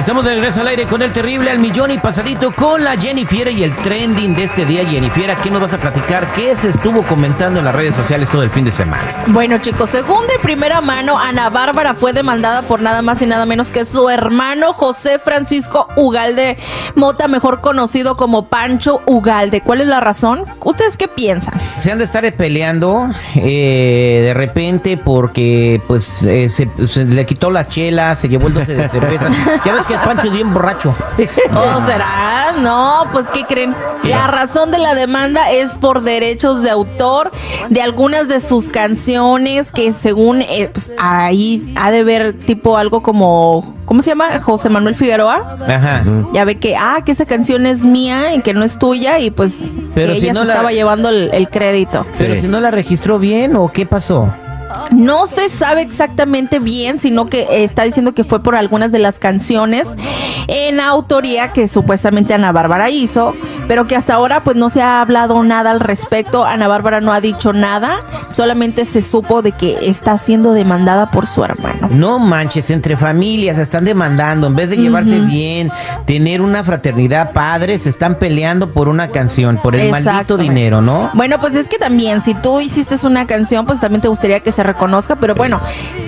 Estamos de regreso al aire con el terrible al millón y pasadito con la Jennifer y el trending de este día. Jennifer, ¿qué nos vas a platicar? ¿Qué se estuvo comentando en las redes sociales todo el fin de semana? Bueno, chicos, según de primera mano, Ana Bárbara fue demandada por nada más y nada menos que su hermano José Francisco Ugalde Mota, mejor conocido como Pancho Ugalde. ¿Cuál es la razón? ¿Ustedes qué piensan? Se han de estar peleando eh, de repente porque pues eh, se, se le quitó la chela, se llevó el 12 de cerveza. ya ves que Pancho es bien borracho. ¿O será? No, pues ¿qué creen? La razón de la demanda es por derechos de autor de algunas de sus canciones que según eh, pues, ahí ha de ver tipo algo como, ¿cómo se llama? José Manuel Figueroa. Ajá. Ya ve que, ah, que esa canción es mía y que no es tuya y pues Pero que si ella no se la- estaba llevando el, el crédito. Pero si no la registró bien o qué pasó? No se sabe exactamente bien, sino que está diciendo que fue por algunas de las canciones en autoría que supuestamente Ana Bárbara hizo, pero que hasta ahora pues no se ha hablado nada al respecto. Ana Bárbara no ha dicho nada, solamente se supo de que está siendo demandada por su hermano. No manches, entre familias se están demandando, en vez de llevarse bien, tener una fraternidad, padres se están peleando por una canción, por el maldito dinero, ¿no? Bueno, pues es que también, si tú hiciste una canción, pues también te gustaría que se reconozca, pero bueno,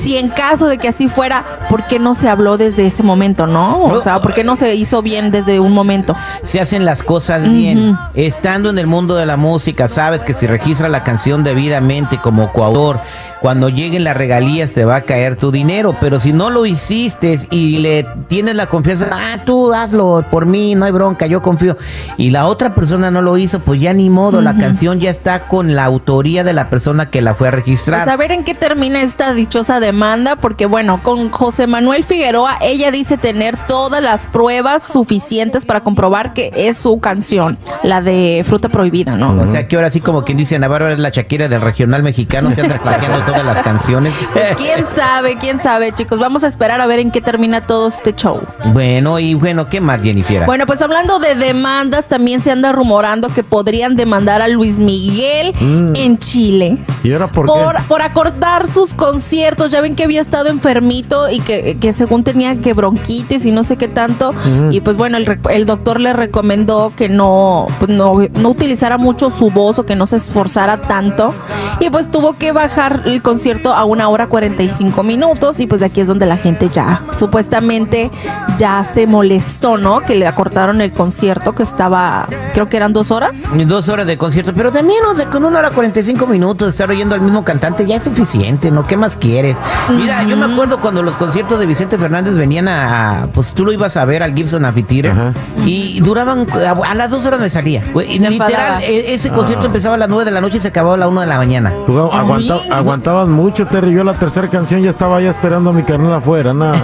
si en caso de que así fuera, ¿por qué no se habló desde ese momento, no? O No, sea, ¿por qué no se hizo bien desde un momento? Se hacen las cosas bien. Estando en el mundo de la música, sabes que si registra la canción debidamente como coautor, cuando lleguen las regalías te va a caer tu dinero, pero si no lo hiciste y le tienes la confianza, ah, tú hazlo por mí, no hay bronca, yo confío, y la otra persona no lo hizo, pues ya ni modo, la canción ya está con la autoría de la persona que la fue a registrar. Pues a ver en qué termina esta dichosa demanda, porque bueno, con José Manuel Figueroa, ella dice tener todas las pruebas suficientes para comprobar que es su canción, la de Fruta Prohibida, ¿no? O sea que ahora sí como quien dice Navarro es la Shakira del regional mexicano que anda plagiando todas las canciones. Pues, quién sabe, quién sabe, chicos. Vamos a esperar a ver en qué termina todo este show. Bueno, y bueno, ¿qué más, Jennifer? Bueno, pues hablando de demandas, también se anda rumorando que podrían demandar a Luis Miguel Mm. en Chile. ¿Y ahora por, Por, qué? por acortar sus conciertos, ya ven que había estado enfermito y que, que según tenía que bronquitis y no sé qué tanto. Y pues bueno, el, el doctor le recomendó que no, pues no, no utilizara mucho su voz o que no se esforzara tanto. Y pues tuvo que bajar el concierto a una hora 45 minutos. Y pues de aquí es donde la gente ya, supuestamente, ya se molestó, ¿no? Que le acortaron el concierto que estaba, creo que eran dos horas. Dos horas de concierto, pero también, o sea, con una hora 45 minutos estar oyendo al mismo cantante ya es suficiente, ¿no? ¿Qué más quieres? Mira, yo me acuerdo cuando los conciertos de Vicente Fernández venían a, a- pues tú lo ibas a ver al Gibson Amphitheater y duraban, a, a las dos horas me salía. Y Me literal, e- ese concierto empezaba a las nueve de la noche y se acababa a la una de la mañana. Tú aguanta- Ay. aguantabas mucho, Terry. Yo la tercera canción ya estaba ya esperando a mi carnal afuera. No.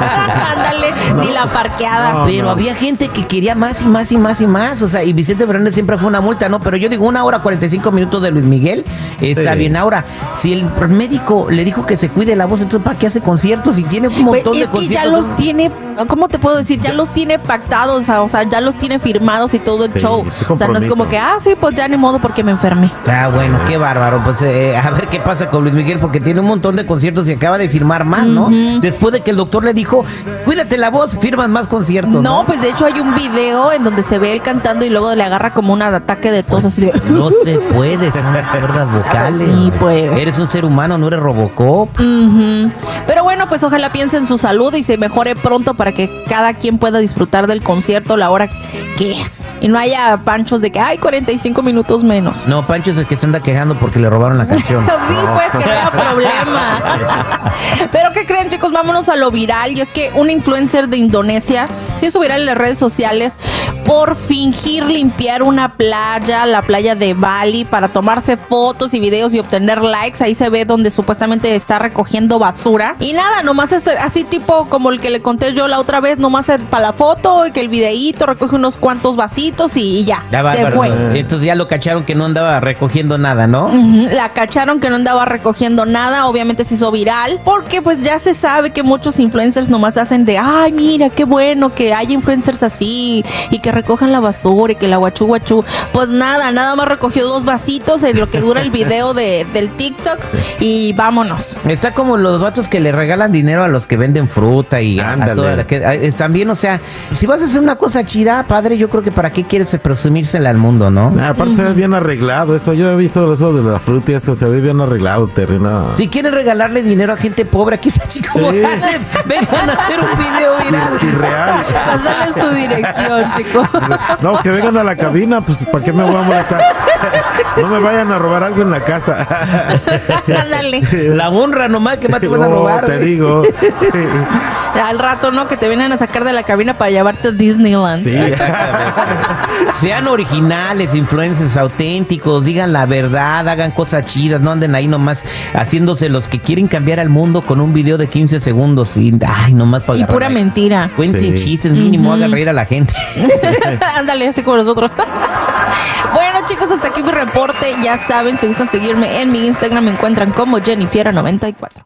Ándale, ni la parqueada. No, Pero no. había gente que quería más y más y más y más. O sea, y Vicente Fernández siempre fue una multa, ¿no? Pero yo digo, una hora 45 minutos de Luis Miguel está Sí. bien. Ahora, si el médico le dijo que se cuide la voz, entonces ¿para qué hace conciertos? Y tiene un Pues montón de es que ya conciertos. los tiene, ¿cómo te puedo decir? Ya los tiene pactados, o sea, ya los tiene firmados y todo el Sí, show. O sea, no es como que, ah, sí, pues ya ni modo porque me enfermé. Ah, bueno, qué bárbaro. Pues eh, a ver qué pasa con Luis Miguel, porque tiene un montón de conciertos y acaba de firmar más, ¿no? Después de que el doctor le dijo, cuídate la voz, firmas más conciertos. No, No, pues de hecho hay un video en donde se ve él cantando y luego le agarra como un ataque de tos así de... No se puede, son las cuerdas vocales. Sí, pues. Eres un ser humano, no eres Robocop. Pero bueno, pues ojalá piense en su salud y se mejore pronto para que cada quien pueda disfrutar del concierto la hora que es. Y no haya panchos de que hay 45 minutos menos. No, Pancho es el que se anda quejando porque le robaron la canción. Sí, pues que no haya problema. Pero ¿qué creen, chicos? Vámonos a lo viral. Y es que una influencer de Indonesia se hizo viral en las redes sociales por fingir limpiar una playa, la playa de Bali, para tomarse fotos y videos y obtener likes. Ahí se ve donde supuestamente está recogiendo basura. Y nada, nomás es así tipo como el que le conté yo la otra vez, nomás para la foto y que el videíto recoge unos cuantos vasitos y, ya. se fue. Entonces ya lo cacharon que no andaba recogiendo nada, ¿no? La cacharon que no andaba recogiendo nada. Obviamente se hizo viral porque pues ya se sabe que muchos influencers nomás hacen de, ay, mira, qué bueno que hay influencers así y que recojan la basura y que la guachu guachu. Pues nada, nada más recogió dos vasitos en lo que dura el video de, del TikTok y vámonos. Está como los vatos que le regalan dinero a los que venden fruta y a, toda la que, también, o sea, si vas a hacer una cosa chida, padre, yo creo que para qué quieres presumírsela al mundo, ¿no? Ah, aparte se ve bien arreglado, eso yo he visto eso de la fruta y eso se ve bien arreglado, Terry, Si quieres regalarle dinero a gente pobre, aquí está Chico Morales, vengan a hacer un video viral. Irreal. Pasarles tu dirección, chico. No, que vengan a la cabina, pues ¿para qué me voy a molestar? No me vayan a robar algo en la casa. Ándale. La honra nomás que más te van a robar. te digo. Al rato, ¿no? Que te vienen a sacar de la cabina para llevarte a Disneyland. Sí, Sean originales, influencers auténticos, digan la verdad, hagan cosas chidas, no anden ahí nomás haciéndose los que quieren cambiar al mundo con un video de 15 segundos y, ay, nomás para Y pura mentira. Cuenten chistes, mínimo, hagan reír a la gente. Ándale, así como nosotros. bueno, chicos, hasta aquí mi reporte. Ya saben, si gustan seguirme en mi Instagram, me encuentran como Jennifer94.